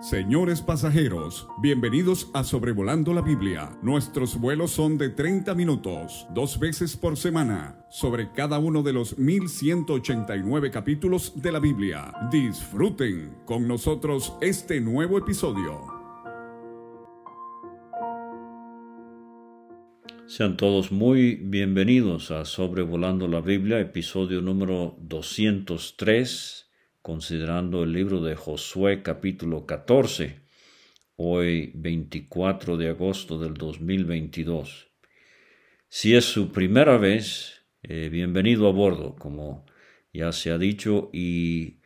Señores pasajeros, bienvenidos a Sobrevolando la Biblia. Nuestros vuelos son de 30 minutos, dos veces por semana, sobre cada uno de los 1189 capítulos de la Biblia. Disfruten con nosotros este nuevo episodio. Sean todos muy bienvenidos a Sobrevolando la Biblia, episodio número 203 considerando el libro de Josué capítulo 14, hoy 24 de agosto del 2022. Si es su primera vez, eh, bienvenido a bordo, como ya se ha dicho, y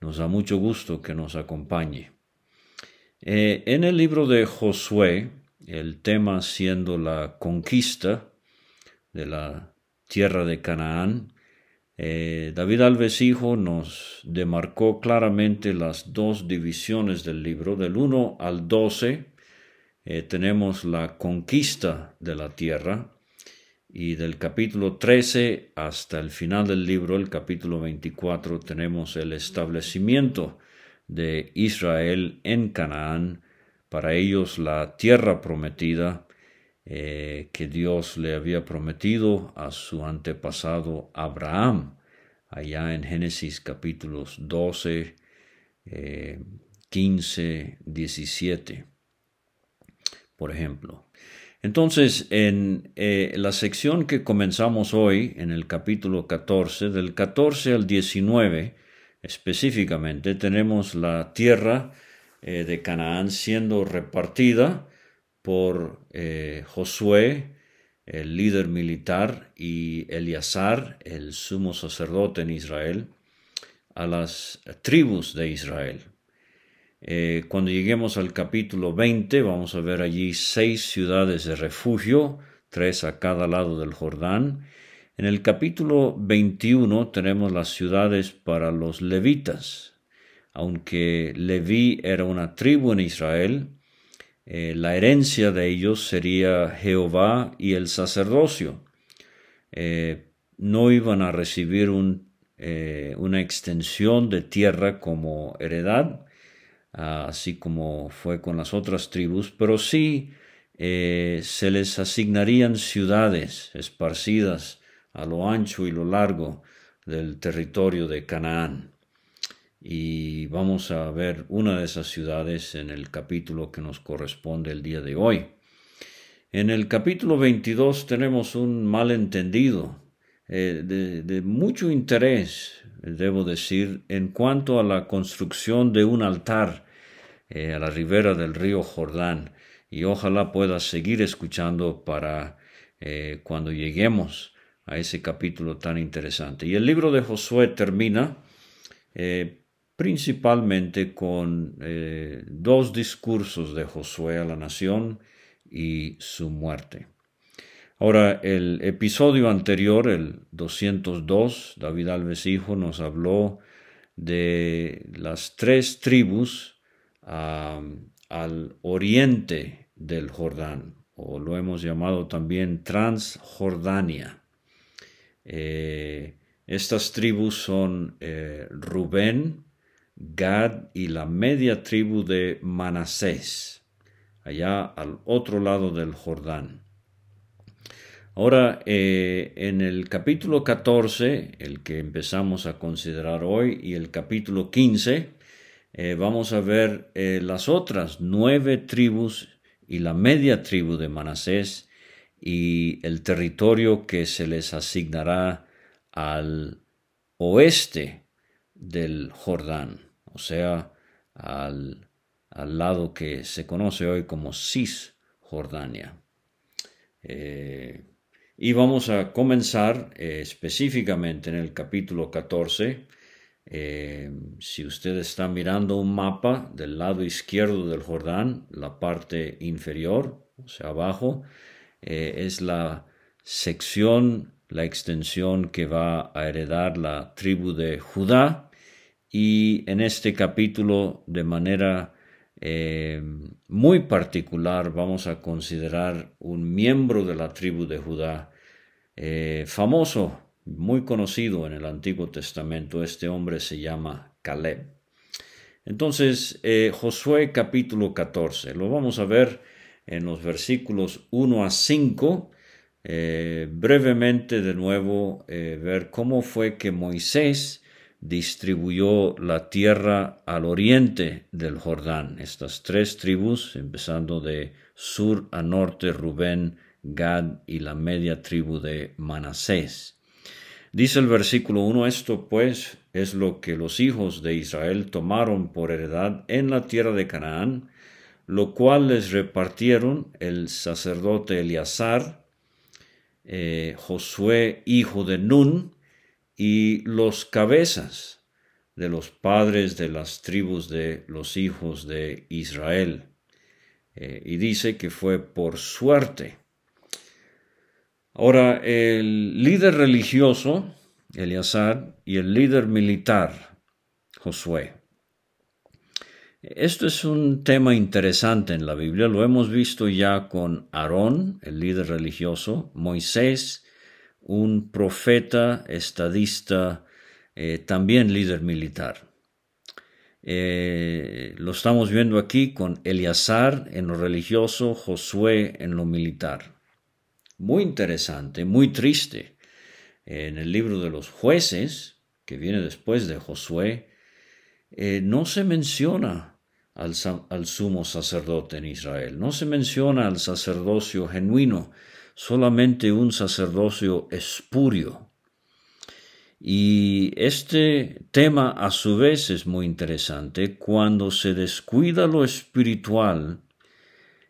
nos da mucho gusto que nos acompañe. Eh, en el libro de Josué, el tema siendo la conquista de la tierra de Canaán, eh, David Alves Hijo nos demarcó claramente las dos divisiones del libro. Del 1 al 12 eh, tenemos la conquista de la tierra y del capítulo 13 hasta el final del libro, el capítulo 24, tenemos el establecimiento de Israel en Canaán, para ellos la tierra prometida eh, que Dios le había prometido a su antepasado Abraham, allá en Génesis capítulos 12, 15, 17, por ejemplo. Entonces, en eh, la sección que comenzamos hoy, en el capítulo 14, del 14 al 19, específicamente, tenemos la tierra eh, de Canaán siendo repartida por eh, Josué, el líder militar, y Eleazar, el sumo sacerdote en Israel, a las tribus de Israel. Eh, cuando lleguemos al capítulo 20, vamos a ver allí seis ciudades de refugio, tres a cada lado del Jordán. En el capítulo 21 tenemos las ciudades para los levitas. Aunque Leví era una tribu en Israel, eh, la herencia de ellos sería Jehová y el sacerdocio. Eh, no iban a recibir eh, una extensión de tierra como heredad, así como fue con las otras tribus, pero sí se les asignarían ciudades esparcidas a lo ancho y lo largo del territorio de Canaán y vamos a ver una de esas ciudades en el capítulo que nos corresponde el día de hoy. En el capítulo 22 tenemos un malentendido eh, de, mucho interés, debo decir, en cuanto a la construcción de un altar eh, a la ribera del río Jordán. Y ojalá pueda seguir escuchando para eh, cuando lleguemos a ese capítulo tan interesante. Y el libro de Josué termina principalmente con eh, dos discursos de Josué a la nación y su muerte. Ahora, el episodio anterior, el 202, David Alves Hijo nos habló de las tres tribus al oriente del Jordán, o lo hemos llamado también Transjordania. Eh, estas tribus son eh, Rubén, Gad y la media tribu de Manasés, allá al otro lado del Jordán. Ahora, eh, en el capítulo 14, el que empezamos a considerar hoy, y el capítulo 15, eh, vamos a ver eh, las otras nueve tribus y la media tribu de Manasés y el territorio que se les asignará al oeste del Jordán o sea, al, lado que se conoce hoy como Cisjordania. Eh, y vamos a comenzar eh, específicamente en el capítulo 14. Eh, si usted está mirando un mapa del lado izquierdo del Jordán, la parte inferior, o sea, abajo, es la sección, la extensión que va a heredar la tribu de Judá y en este capítulo de manera eh, muy particular vamos a considerar un miembro de la tribu de Judá, eh, famoso, muy conocido en el Antiguo Testamento. Este hombre se llama Caleb. Entonces, eh, Josué capítulo 14, lo vamos a ver en los versículos 1 a 5, eh, brevemente de nuevo ver cómo fue que Moisés distribuyó la tierra al oriente del Jordán. Estas tres tribus, empezando de sur a norte, Rubén, Gad y la media tribu de Manasés. Dice el versículo 1, esto pues es lo que los hijos de Israel tomaron por heredad en la tierra de Canaán, lo cual les repartieron el sacerdote Eleazar, eh, Josué hijo de Nun, y los cabezas de los padres de las tribus de los hijos de Israel. Eh, y dice que fue por suerte. Ahora, el líder religioso, Eleazar, y el líder militar, Josué. Esto es un tema interesante en la Biblia, lo hemos visto ya con Aarón, el líder religioso, Moisés, un profeta, estadista, eh, también líder militar. Eh, lo estamos viendo aquí con Eleazar en lo religioso, Josué en lo militar. Muy interesante, muy triste. En el libro de los jueces, que viene después de Josué, eh, no se menciona al, al sumo sacerdote en Israel, no se menciona al sacerdocio genuino, solamente un sacerdocio espurio. Y este tema a su vez es muy interesante. Cuando se descuida lo espiritual,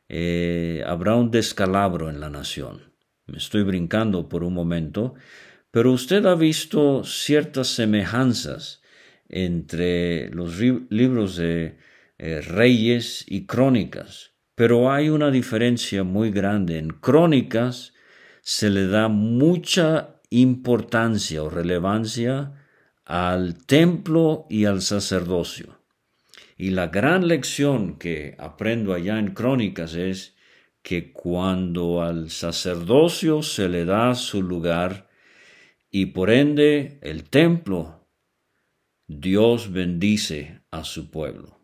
eh, habrá un descalabro en la nación. Me estoy brincando por un momento, pero usted ha visto ciertas semejanzas entre los libros de eh, reyes y crónicas. Pero hay una diferencia muy grande. En crónicas se le da mucha importancia o relevancia al templo y al sacerdocio. Y la gran lección que aprendo allá en crónicas es que cuando al sacerdocio se le da su lugar y por ende el templo, Dios bendice a su pueblo.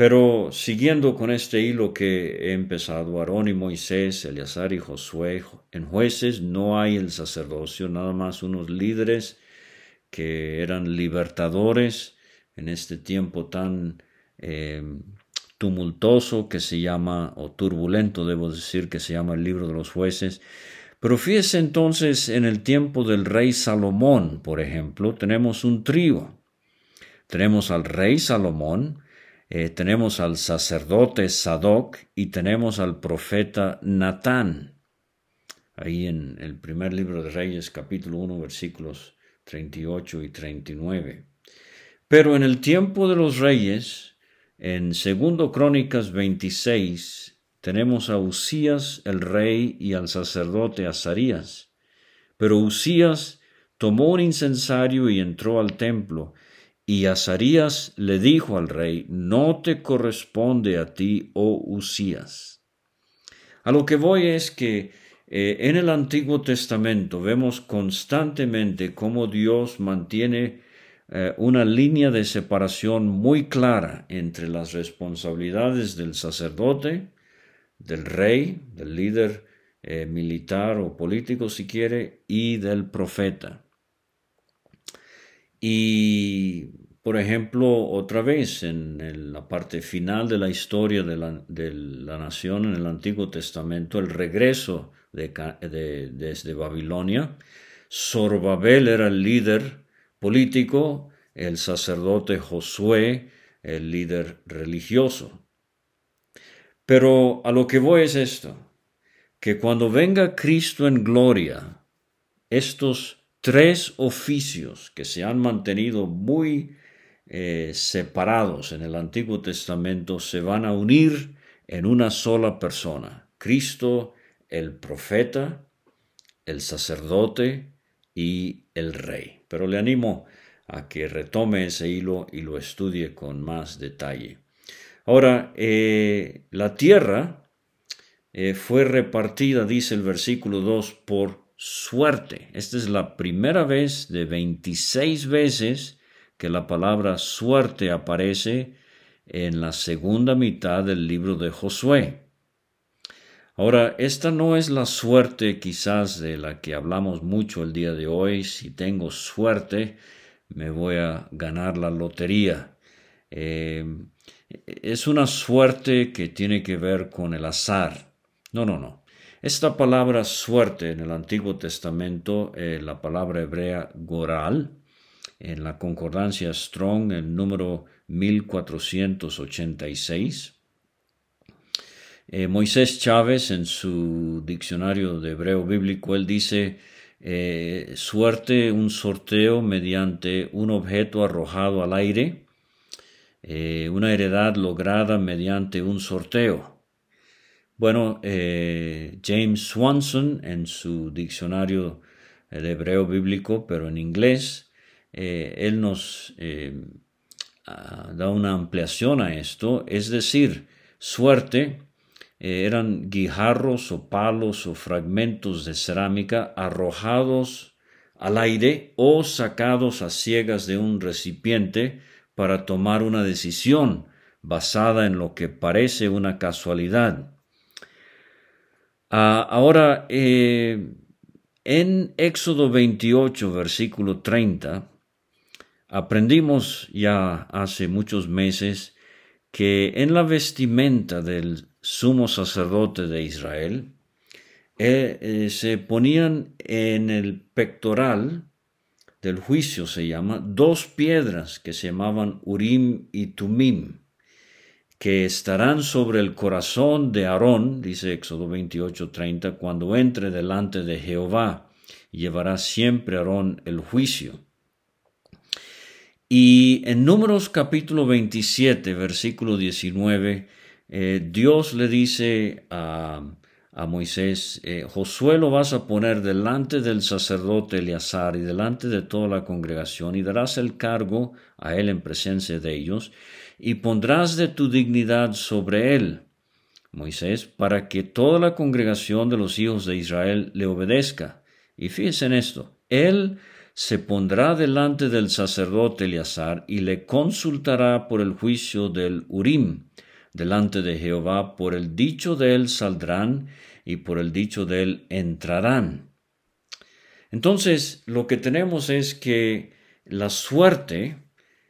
Pero siguiendo con este hilo que he empezado, Aarón y Moisés, Eleazar y Josué, en jueces no hay el sacerdocio, nada más unos líderes que eran libertadores en este tiempo tan eh, tumultuoso que se llama, o turbulento debo decir, que se llama el libro de los jueces. Pero fíjese entonces en el tiempo del rey Salomón, por ejemplo, tenemos un trío. Tenemos al rey Salomón, eh, tenemos al sacerdote Sadoc y tenemos al profeta Natán. Ahí en el primer libro de Reyes, capítulo 1, versículos 38 y 39. Pero en el tiempo de los reyes, en segundo Crónicas 26, tenemos a Usías el rey y al sacerdote Azarías. Pero Usías tomó un incensario y entró al templo, y Azarías le dijo al rey, no te corresponde a ti, oh Usías. A lo que voy es que eh, en el Antiguo Testamento vemos constantemente cómo Dios mantiene eh, una línea de separación muy clara entre las responsabilidades del sacerdote, del rey, del líder eh, militar o político si quiere, y del profeta. Y por ejemplo, otra vez en, la parte final de la historia de la, nación en el Antiguo Testamento, el regreso de, desde Babilonia, Zorobabel era el líder político, el sacerdote Josué, el líder religioso. Pero a lo que voy es esto, que cuando venga Cristo en gloria, estos tres oficios que se han mantenido muy eh, separados en el Antiguo Testamento se van a unir en una sola persona, Cristo el profeta, el sacerdote y el rey. Pero le animo a que retome ese hilo y lo estudie con más detalle. Ahora, eh, la tierra eh, fue repartida, dice el versículo 2, por suerte. Esta es la primera vez de 26 veces que la palabra suerte aparece en la segunda mitad del libro de Josué. Ahora, esta no es la suerte quizás de la que hablamos mucho el día de hoy. Si tengo suerte, me voy a ganar la lotería. Eh, es una suerte que tiene que ver con el azar. No, no, no. Esta palabra suerte en el Antiguo Testamento, eh, la palabra hebrea goral, en la concordancia Strong, el número 1486. Eh, Moisés Chávez, en su diccionario de hebreo bíblico, él dice, eh, suerte, un sorteo mediante un objeto arrojado al aire, eh, una heredad lograda mediante un sorteo. Bueno, James Swanson, en su diccionario de hebreo bíblico, pero en inglés, él nos da una ampliación a esto, es decir, suerte eh, eran guijarros o palos o fragmentos de cerámica arrojados al aire o sacados a ciegas de un recipiente para tomar una decisión basada en lo que parece una casualidad. Ah, ahora, eh, en Éxodo 28, versículo 30, Aprendimos ya hace muchos meses que en la vestimenta del sumo sacerdote de Israel eh, eh, se ponían en el pectoral del juicio, se llama, dos piedras que se llamaban Urim y Tumim, que estarán sobre el corazón de Aarón, dice Éxodo 28:30, cuando entre delante de Jehová, llevará siempre Aarón el juicio. Y en Números capítulo 27, versículo 19, eh, Dios le dice a, Moisés, eh, Josué lo vas a poner delante del sacerdote Eleazar y delante de toda la congregación y darás el cargo a él en presencia de ellos y pondrás de tu dignidad sobre él, Moisés, para que toda la congregación de los hijos de Israel le obedezca. Y fíjense en esto, él se pondrá delante del sacerdote Eleazar y le consultará por el juicio del Urim, delante de Jehová, por el dicho de él saldrán y por el dicho de él entrarán. Entonces, lo que tenemos es que la suerte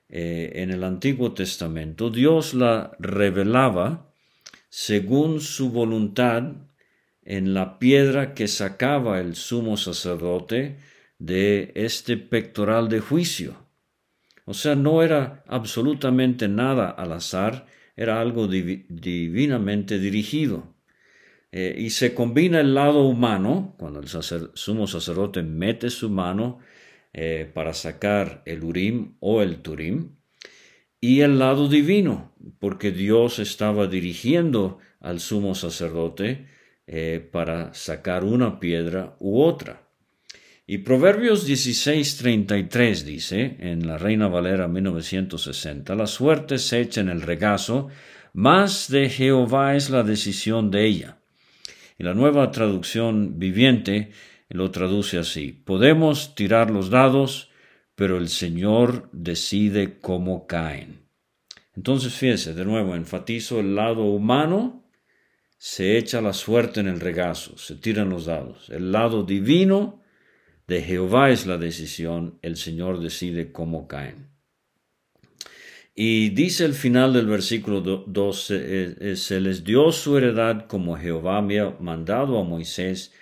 eh, en el Antiguo Testamento, Dios la revelaba según su voluntad en la piedra que sacaba el sumo sacerdote de este pectoral de juicio. O sea, no era absolutamente nada al azar, era algo divinamente dirigido. Eh, y se combina el lado humano, cuando el sumo sacerdote mete su mano eh, para sacar el Urim o el Turim, y el lado divino, porque Dios estaba dirigiendo al sumo sacerdote eh, para sacar una piedra u otra. Y Proverbios 16:33 dice, en la Reina Valera 1960, la suerte se echa en el regazo, más de Jehová es la decisión de ella. Y la nueva traducción viviente lo traduce así, podemos tirar los dados, pero el Señor decide cómo caen. Entonces, fíjese, de nuevo, enfatizo el lado humano, se echa la suerte en el regazo, se tiran los dados. El lado divino, de Jehová es la decisión, el Señor decide cómo caen. Y dice el final del versículo 12, eh, eh, se les dio su heredad como Jehová había mandado a Moisés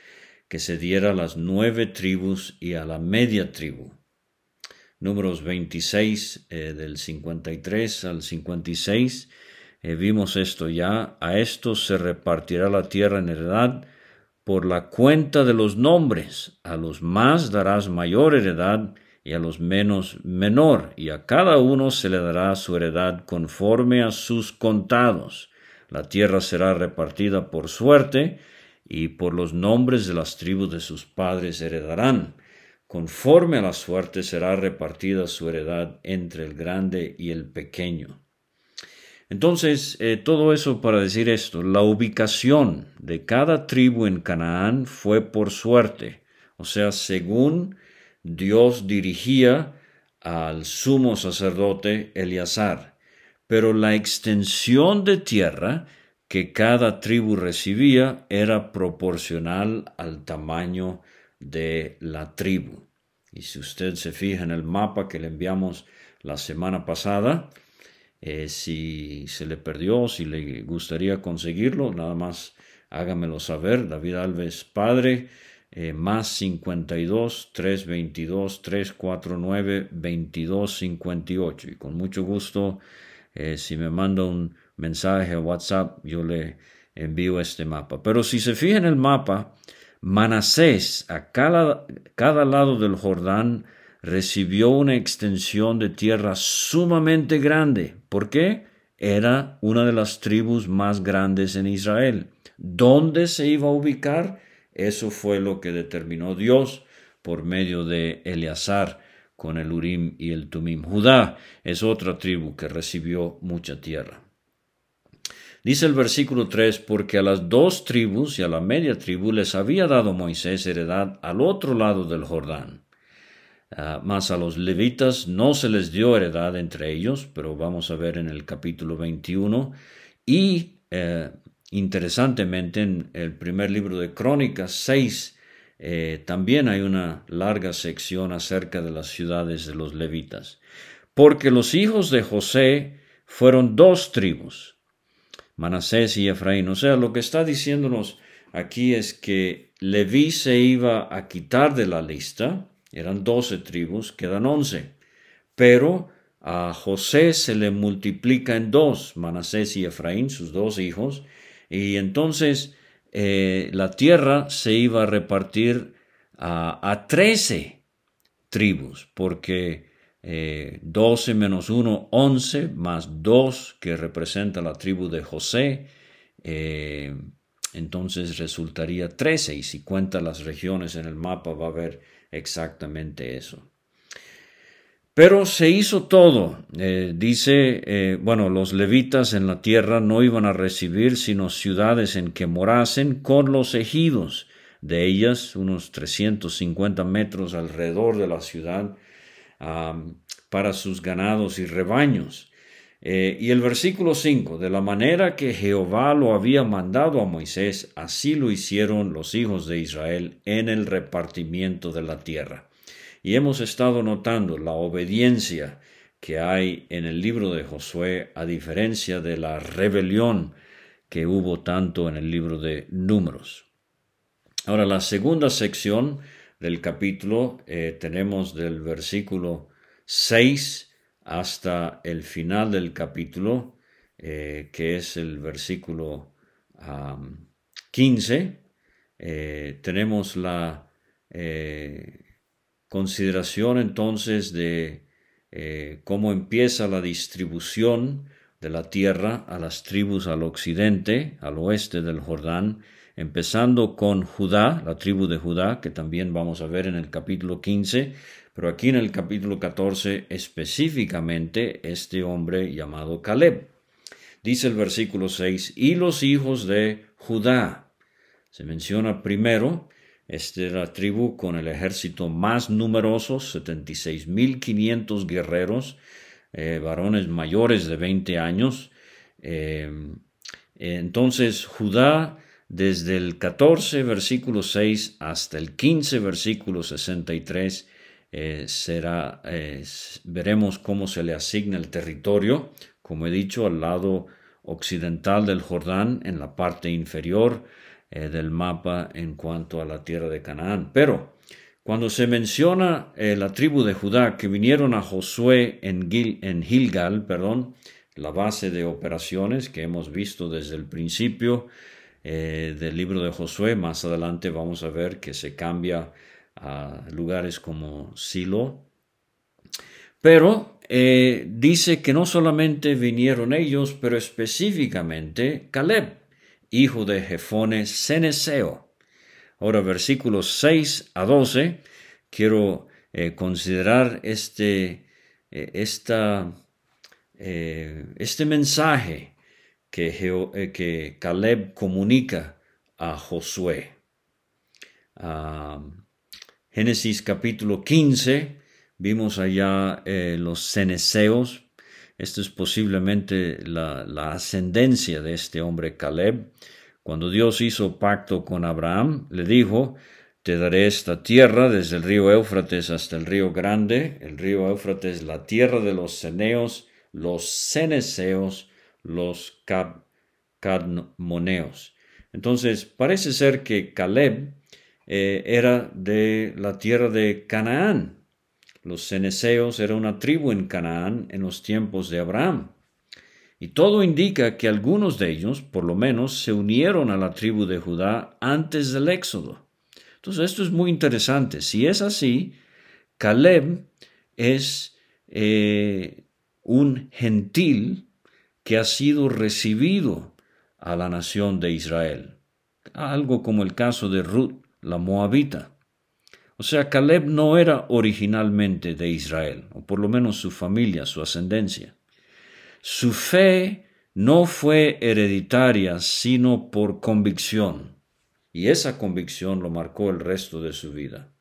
que se diera a las nueve tribus y a la media tribu. Números 26 eh, del 53 al 56, vimos esto ya, a estos se repartirá la tierra en heredad, por la cuenta de los nombres. A los más darás mayor heredad y a los menos menor, y a cada uno se le dará su heredad conforme a sus contados. La tierra será repartida por suerte, y por los nombres de las tribus de sus padres heredarán. Conforme a la suerte será repartida su heredad entre el grande y el pequeño. Entonces, eh, todo eso para decir esto, la ubicación de cada tribu en Canaán fue por suerte, o sea, según Dios dirigía al sumo sacerdote Eleazar, pero la extensión de tierra que cada tribu recibía era proporcional al tamaño de la tribu. Y si usted se fija en el mapa que le enviamos la semana pasada, eh, si se le perdió, si le gustaría conseguirlo, nada más hágamelo saber. David Alves Padre, eh, más 52 322 349 2258. Y con mucho gusto, eh, si me manda un mensaje a WhatsApp, yo le envío este mapa. Pero si se fija en el mapa, Manasés, a cada, cada lado del Jordán, recibió una extensión de tierra sumamente grande. ¿Por qué? Era una de las tribus más grandes en Israel. ¿Dónde se iba a ubicar? Eso fue lo que determinó Dios por medio de Eleazar con el Urim y el Tumim. Judá es otra tribu que recibió mucha tierra. Dice el versículo 3, porque a las dos tribus y a la media tribu les había dado Moisés heredad al otro lado del Jordán. Ah, mas a los levitas no se les dio heredad entre ellos, pero vamos a ver en el capítulo 21. Y eh, interesantemente en el primer libro de Crónicas 6 eh, también hay una larga sección acerca de las ciudades de los levitas. Porque los hijos de José fueron dos tribus, Manasés y Efraín. O sea, lo que está diciéndonos aquí es que Leví se iba a quitar de la lista, eran doce tribus, quedan once, pero a José se le multiplica en dos, Manasés y Efraín, sus dos hijos, y entonces eh, la tierra se iba a repartir a trece tribus, porque 12 eh, menos 1, 11, más 2 que representa la tribu de José, eh, entonces resultaría 13 y si cuenta las regiones en el mapa va a ver exactamente eso. Pero se hizo todo. Eh, dice, bueno, los levitas en la tierra no iban a recibir sino ciudades en que morasen con los ejidos de ellas, unos 350 metros alrededor de la ciudad, para sus ganados y rebaños. Eh, y el versículo 5, de la manera que Jehová lo había mandado a Moisés, así lo hicieron los hijos de Israel en el repartimiento de la tierra. Y hemos estado notando la obediencia que hay en el libro de Josué, a diferencia de la rebelión que hubo tanto en el libro de Números. Ahora, la segunda sección del capítulo eh, tenemos del versículo 6 hasta el final del capítulo, eh, que es el versículo 15. Eh, tenemos la consideración entonces de cómo empieza la distribución de la tierra a las tribus al occidente, al oeste del Jordán, empezando con Judá, la tribu de Judá, que también vamos a ver en el capítulo 15, pero aquí en el capítulo 14 específicamente este hombre llamado Caleb. Dice el versículo 6, y los hijos de Judá. Se menciona primero, esta era la tribu con el ejército más numeroso, 76.500 guerreros, eh, varones mayores de 20 años. Eh, entonces Judá desde el 14 versículo 6 hasta el 15 versículo 63 eh, será, eh, veremos cómo se le asigna el territorio, como he dicho, al lado occidental del Jordán, en la parte inferior eh, del mapa en cuanto a la tierra de Canaán. Pero cuando se menciona la tribu de Judá que vinieron a Josué en, en Gilgal, perdón, la base de operaciones que hemos visto desde el principio, eh, del libro de Josué. Más adelante vamos a ver que se cambia a lugares como Silo. Pero eh, dice que no solamente vinieron ellos, pero específicamente Caleb, hijo de Jefone Ceneseo. Ahora, versículos 6 a 12, quiero eh, considerar este, esta, este mensaje que, eh, que Caleb comunica a Josué. Génesis capítulo 15, vimos allá eh, los ceneseos. Esto es posiblemente la, ascendencia de este hombre Caleb. Cuando Dios hizo pacto con Abraham, le dijo, te daré esta tierra desde el río Éufrates hasta el río Grande. El río Éufrates, la tierra de los ceneos, los ceneseos, los cadmoneos. Entonces, parece ser que Caleb eh, era de la tierra de Canaán. Los ceneseos era una tribu en Canaán en los tiempos de Abraham. Y todo indica que algunos de ellos, por lo menos, se unieron a la tribu de Judá antes del Éxodo. Entonces, esto es muy interesante. Si es así, Caleb es eh, un gentil que ha sido recibido a la nación de Israel. Algo como el caso de Ruth, la moabita. O sea, Caleb no era originalmente de Israel, o por lo menos su familia, su ascendencia. Su fe no fue hereditaria, sino por convicción, y esa convicción lo marcó el resto de su vida.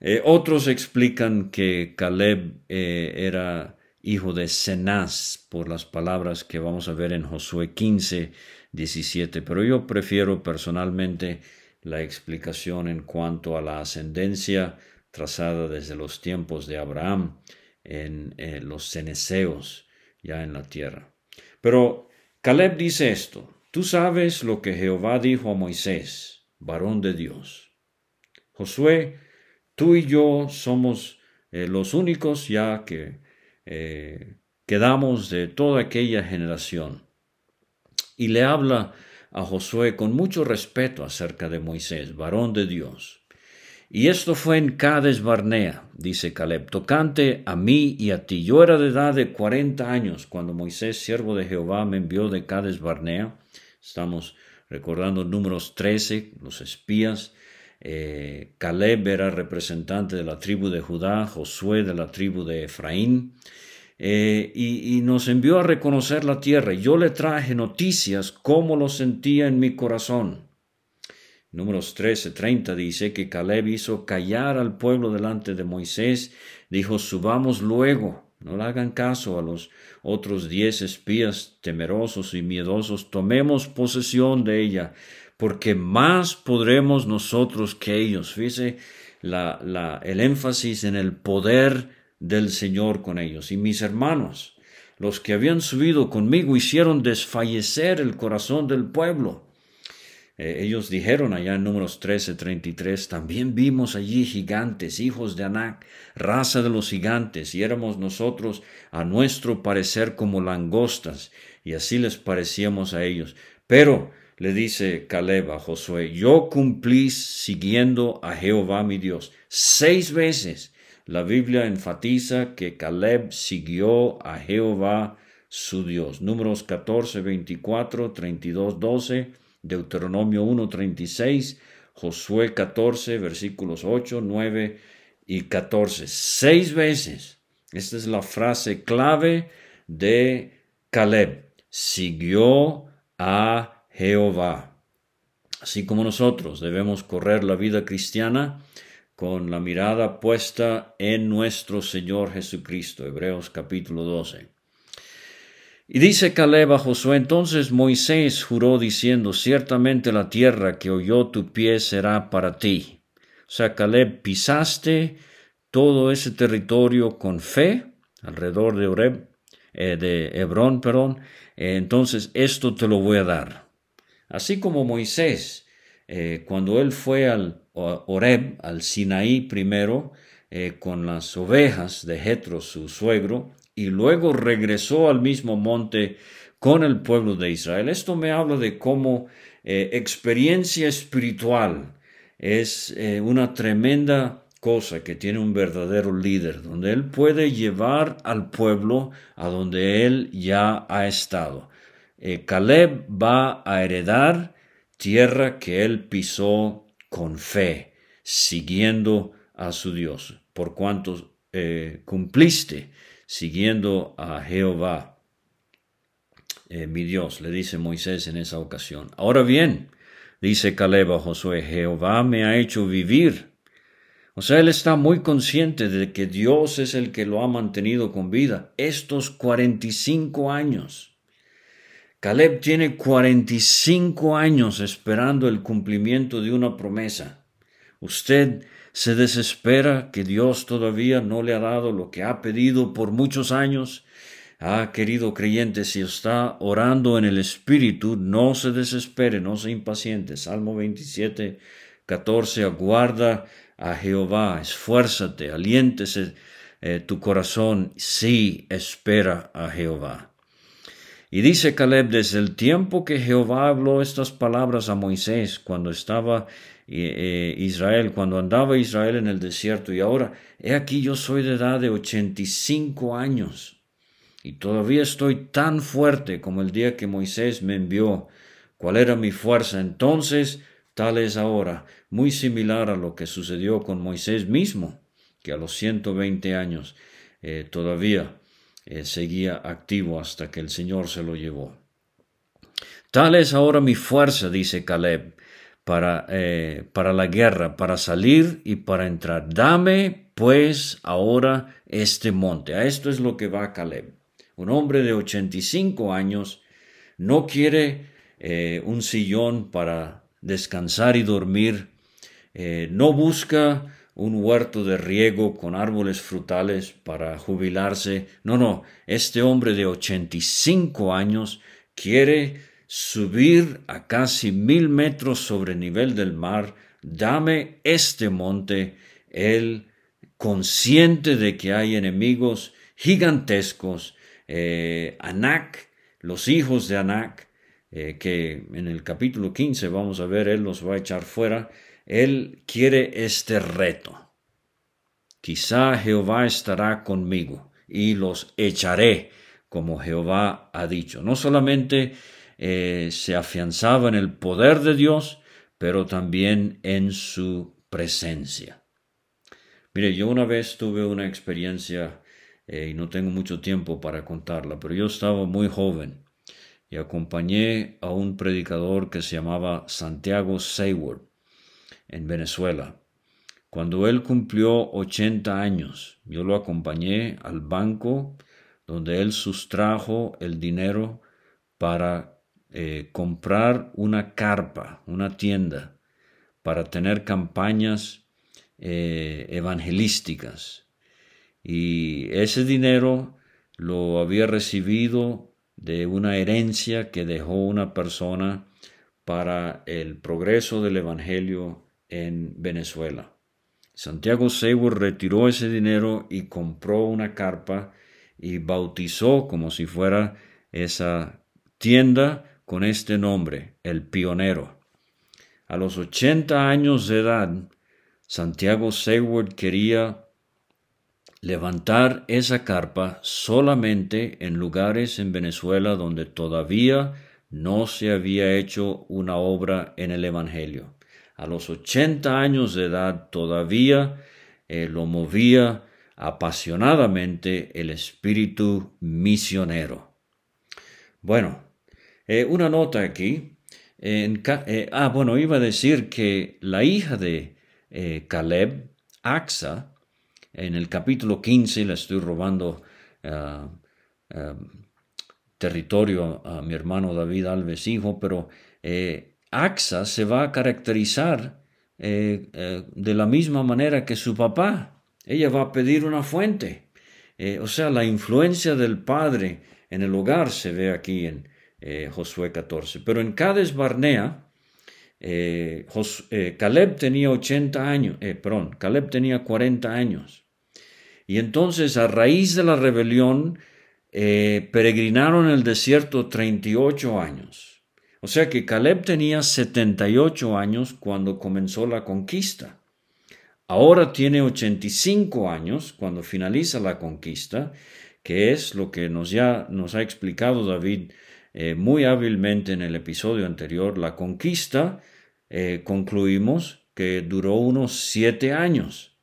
Eh, otros explican que Caleb eh, era hijo de Cenaz, por las palabras que vamos a ver en Josué 15, 17, pero yo prefiero personalmente la explicación en cuanto a la ascendencia trazada desde los tiempos de Abraham en los ceneseos ya en la tierra. Pero Caleb dice esto, tú sabes lo que Jehová dijo a Moisés, varón de Dios. Josué, tú y yo somos eh, los únicos ya que eh, quedamos de toda aquella generación. Y le habla a Josué con mucho respeto acerca de Moisés, varón de Dios. Y esto fue en Cades Barnea, dice Caleb, tocante a mí y a ti. Yo era de edad de cuarenta años cuando Moisés, siervo de Jehová, me envió de Cades Barnea. Estamos recordando números 13, los espías. Eh, Caleb era representante de la tribu de Judá, Josué de la tribu de Efraín. Eh, y, nos envió a reconocer la tierra. Yo le traje noticias cómo lo sentía en mi corazón. Números 13, 30 dice que Caleb hizo callar al pueblo delante de Moisés, dijo, subamos luego, no le hagan caso a los otros diez espías temerosos y miedosos, tomemos posesión de ella, porque más podremos nosotros que ellos. Fíjese el énfasis en el poder del Señor con ellos. Y mis hermanos, los que habían subido conmigo, hicieron desfallecer el corazón del pueblo. Eh, ellos dijeron allá en números 13, 33, también vimos allí gigantes, hijos de Anac, raza de los gigantes, y éramos nosotros a nuestro parecer como langostas, y así les parecíamos a ellos. Pero, le dice Caleb a Josué, yo cumplí siguiendo a Jehová mi Dios seis veces la Biblia enfatiza que Caleb siguió a Jehová su Dios. Números 14, 24, 32, 12, Deuteronomio 1, 36, Josué 14, versículos 8, 9 y 14. Seis veces. Esta es la frase clave de Caleb. Siguió a Jehová. Así como nosotros debemos correr la vida cristiana, con la mirada puesta en nuestro Señor Jesucristo. Hebreos capítulo 12. Y dice Caleb a Josué, entonces Moisés juró diciendo, ciertamente la tierra que oyó tu pie será para ti. O sea, Caleb, pisaste todo ese territorio con fe alrededor de Oreb, eh, de Hebrón, perdón, eh, entonces esto te lo voy a dar. Así como Moisés, eh, cuando él fue al Oreb, al Sinaí primero, eh, con las ovejas de Jetro, su suegro, y luego regresó al mismo monte con el pueblo de Israel. Esto me habla de cómo eh, experiencia espiritual es una tremenda cosa que tiene un verdadero líder, donde él puede llevar al pueblo a donde él ya ha estado. Caleb va a heredar tierra que él pisó con fe, siguiendo a su Dios, por cuanto eh, cumpliste siguiendo a Jehová, eh, mi Dios, le dice Moisés en esa ocasión. Ahora bien, dice Caleb a Josué, Jehová me ha hecho vivir. O sea, él está muy consciente de que Dios es el que lo ha mantenido con vida estos 45 años. Caleb tiene 45 años esperando el cumplimiento de una promesa. Usted se desespera que Dios todavía no le ha dado lo que ha pedido por muchos años. Ah, querido creyente, si está orando en el Espíritu, no se desespere, no se impaciente. Salmo 27, 14, aguarda a Jehová, esfuérzate, aliéntese eh, tu corazón, sí, espera a Jehová. Y dice Caleb, desde el tiempo que Jehová habló estas palabras a Moisés, cuando estaba eh, eh, Israel, cuando andaba Israel en el desierto, y ahora, he aquí yo soy de edad de ochenta y cinco años, y todavía estoy tan fuerte como el día que Moisés me envió. ¿Cuál era mi fuerza entonces? Tal es ahora, muy similar a lo que sucedió con Moisés mismo, que a los 120 años eh, todavía eh, seguía activo hasta que el Señor se lo llevó. Tal es ahora mi fuerza, dice Caleb, para, eh, para la guerra, para salir y para entrar. Dame pues ahora este monte. A esto es lo que va Caleb. Un hombre de 85 años no quiere un sillón para descansar y dormir, eh, no busca un huerto de riego con árboles frutales para jubilarse. No, no, este hombre de 85 años quiere subir a casi mil metros sobre el nivel del mar. Dame este monte, él consciente de que hay enemigos gigantescos, eh, Anak, los hijos de Anak, eh, que en el capítulo 15 vamos a ver, Él los va a echar fuera, Él quiere este reto. Quizá Jehová estará conmigo y los echaré, como Jehová ha dicho. No solamente eh, se afianzaba en el poder de Dios, pero también en su presencia. Mire, yo una vez tuve una experiencia, eh, y no tengo mucho tiempo para contarla, pero yo estaba muy joven y acompañé a un predicador que se llamaba Santiago Sayward en Venezuela. Cuando él cumplió 80 años, yo lo acompañé al banco donde él sustrajo el dinero para eh, comprar una carpa, una tienda, para tener campañas eh, evangelísticas. Y ese dinero lo había recibido de una herencia que dejó una persona para el progreso del Evangelio en Venezuela. Santiago Seymour retiró ese dinero y compró una carpa y bautizó como si fuera esa tienda con este nombre, el pionero. A los 80 años de edad, Santiago Seward quería levantar esa carpa solamente en lugares en Venezuela donde todavía no se había hecho una obra en el Evangelio. A los 80 años de edad todavía eh, lo movía apasionadamente el espíritu misionero. Bueno, eh, una nota aquí. Eh, ah, bueno, iba a decir que la hija de Caleb, Axa, en el capítulo 15 le estoy robando ah, ah, territorio a mi hermano David Alves hijo, pero Axa se va a caracterizar eh, eh, de la misma manera que su papá. Ella va a pedir una fuente. o sea, la influencia del padre en el hogar se ve aquí en Josué 14. Pero en Cades Barnea, Caleb tenía 80 años, perdón, Caleb tenía 40 años. Y entonces, a raíz de la rebelión, eh, peregrinaron en el desierto 38 años. O sea que Caleb tenía 78 años cuando comenzó la conquista. Ahora tiene 85 años cuando finaliza la conquista, que es lo que nos ya nos ha explicado David eh, muy hábilmente en el episodio anterior. La conquista, eh, concluimos que duró unos siete años.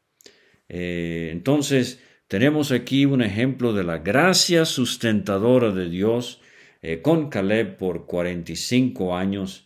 Eh, entonces, tenemos aquí un ejemplo de la gracia sustentadora de Dios eh, con Caleb por 45 años.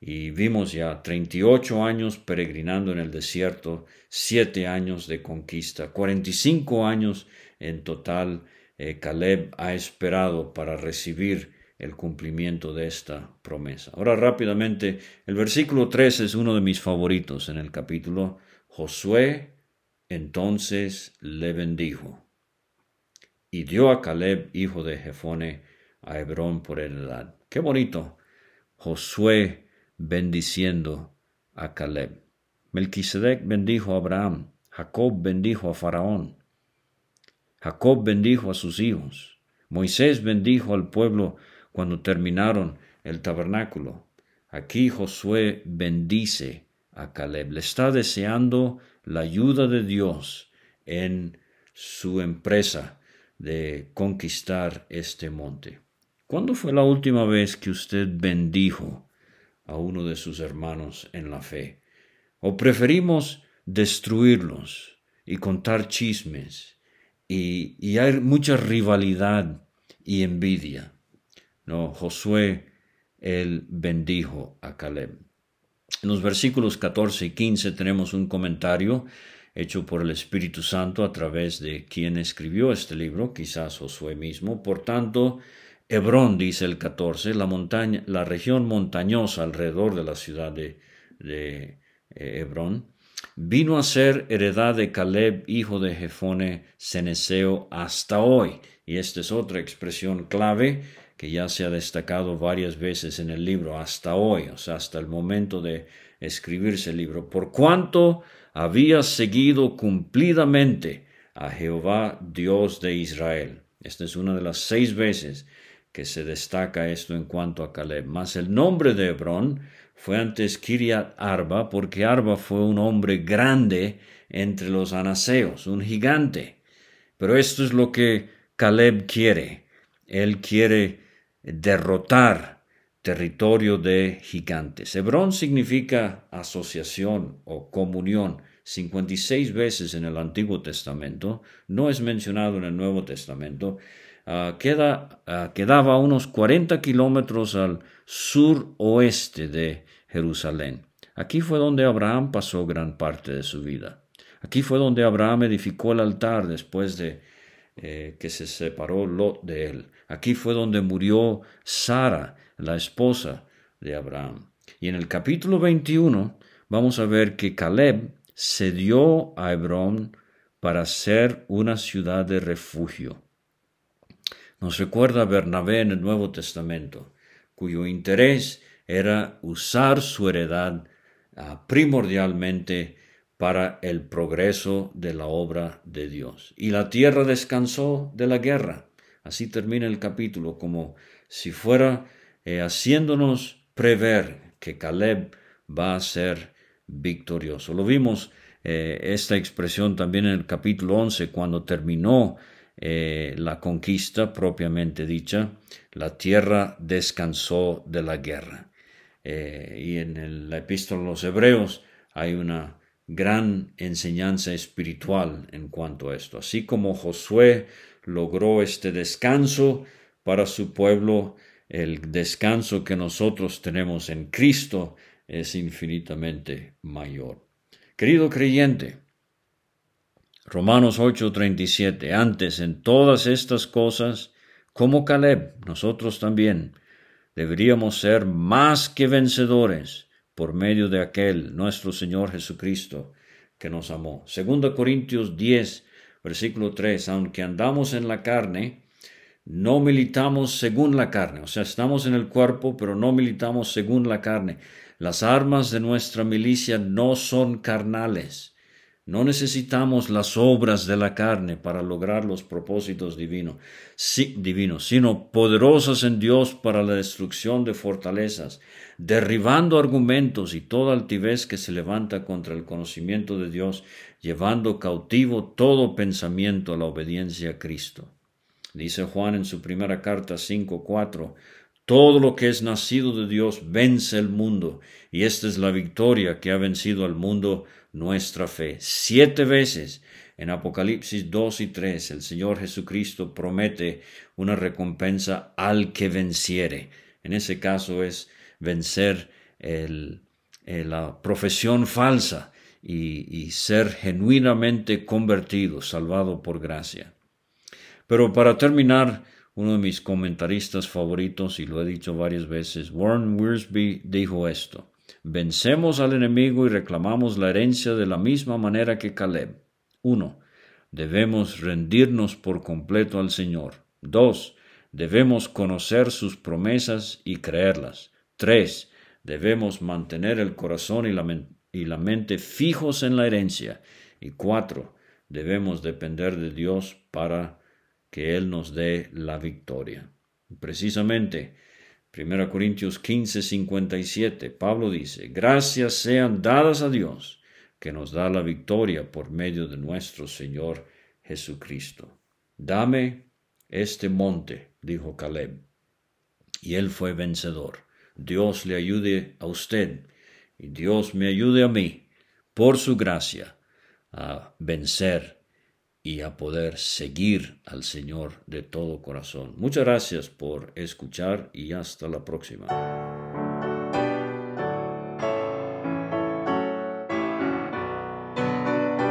y vimos ya 38 años peregrinando en el desierto, 7 años de conquista, 45 años en total eh, Caleb ha esperado para recibir el cumplimiento de esta promesa. Ahora rápidamente, el versículo 3 es uno de mis favoritos en el capítulo. Josué entonces le bendijo y dio a Caleb, hijo de Jefone, a Hebrón por heredad. Qué bonito. Josué bendiciendo a Caleb. Melquisedec bendijo a Abraham. Jacob bendijo a Faraón. Jacob bendijo a sus hijos. Moisés bendijo al pueblo cuando terminaron el tabernáculo. Aquí Josué bendice a Caleb. Le está deseando la ayuda de Dios en su empresa de conquistar este monte. ¿Cuándo fue la última vez que usted bendijo a uno de sus hermanos en la fe? ¿O preferimos destruirlos y contar chismes y, y hay mucha rivalidad y envidia? No, Josué, él bendijo a Caleb. En los versículos 14 y 15 tenemos un comentario hecho por el Espíritu Santo a través de quien escribió este libro, quizás Josué mismo. Por tanto, Hebrón, dice el 14, la, montaña, la región montañosa alrededor de la ciudad de, eh, Hebrón, vino a ser heredad de Caleb, hijo de Jefone Ceneseo, hasta hoy. Y esta es otra expresión clave que ya se ha destacado varias veces en el libro hasta hoy, o sea, hasta el momento de escribirse el libro, por cuanto había seguido cumplidamente a Jehová Dios de Israel. Esta es una de las seis veces que se destaca esto en cuanto a Caleb. Mas el nombre de Hebrón fue antes Kiriat Arba, porque Arba fue un hombre grande entre los anaseos, un gigante. Pero esto es lo que Caleb quiere. Él quiere derrotar territorio de gigantes. Hebrón significa asociación o comunión. 56 veces en el Antiguo Testamento, no es mencionado en el Nuevo Testamento, uh, queda, uh, quedaba unos 40 kilómetros al suroeste de Jerusalén. Aquí fue donde Abraham pasó gran parte de su vida. Aquí fue donde Abraham edificó el altar después de eh, que se separó Lot de él. Aquí fue donde murió Sara, la esposa de Abraham. Y en el capítulo 21 vamos a ver que Caleb se dio a Hebrón para ser una ciudad de refugio. Nos recuerda Bernabé en el Nuevo Testamento, cuyo interés era usar su heredad ah, primordialmente para el progreso de la obra de Dios. Y la tierra descansó de la guerra. Así termina el capítulo, como si fuera eh, haciéndonos prever que Caleb va a ser victorioso. Lo vimos eh, esta expresión también en el capítulo 11, cuando terminó eh, la conquista propiamente dicha, la tierra descansó de la guerra. y en el, la epístola a los hebreos hay una gran enseñanza espiritual en cuanto a esto. Así como Josué logró este descanso para su pueblo, el descanso que nosotros tenemos en Cristo es infinitamente mayor. Querido creyente, Romanos 8:37, antes en todas estas cosas, como Caleb, nosotros también deberíamos ser más que vencedores por medio de aquel nuestro Señor Jesucristo que nos amó. Segundo Corintios 10, versículo 3, aunque andamos en la carne, no militamos según la carne, o sea, estamos en el cuerpo, pero no militamos según la carne. Las armas de nuestra milicia no son carnales no necesitamos las obras de la carne para lograr los propósitos divinos, divinos, sino poderosas en Dios para la destrucción de fortalezas, derribando argumentos y toda altivez que se levanta contra el conocimiento de Dios, llevando cautivo todo pensamiento a la obediencia a Cristo. Dice Juan en su primera carta 5:4, todo lo que es nacido de Dios vence el mundo, y esta es la victoria que ha vencido al mundo, nuestra fe. Siete veces en Apocalipsis 2 y 3 el Señor Jesucristo promete una recompensa al que venciere. En ese caso es vencer eh, la profesión falsa y, ser genuinamente convertido, salvado por gracia. Pero para terminar, uno de mis comentaristas favoritos, y lo he dicho varias veces, Warren Wiersbe dijo esto, vencemos al enemigo y reclamamos la herencia de la misma manera que Caleb. 1. Debemos rendirnos por completo al Señor. 2. Debemos conocer sus promesas y creerlas. 3. Debemos mantener el corazón y la, y la mente fijos en la herencia. Y cuatro, debemos depender de Dios para que Él nos dé la victoria. Precisamente, 1 Corintios 15, 57, Pablo dice, gracias sean dadas a Dios, que nos da la victoria por medio de nuestro Señor Jesucristo. Dame este monte, dijo Caleb. Y él fue vencedor. Dios le ayude a usted y Dios me ayude a mí, por su gracia, a vencer y a poder seguir al Señor de todo corazón. Muchas gracias por escuchar y hasta la próxima.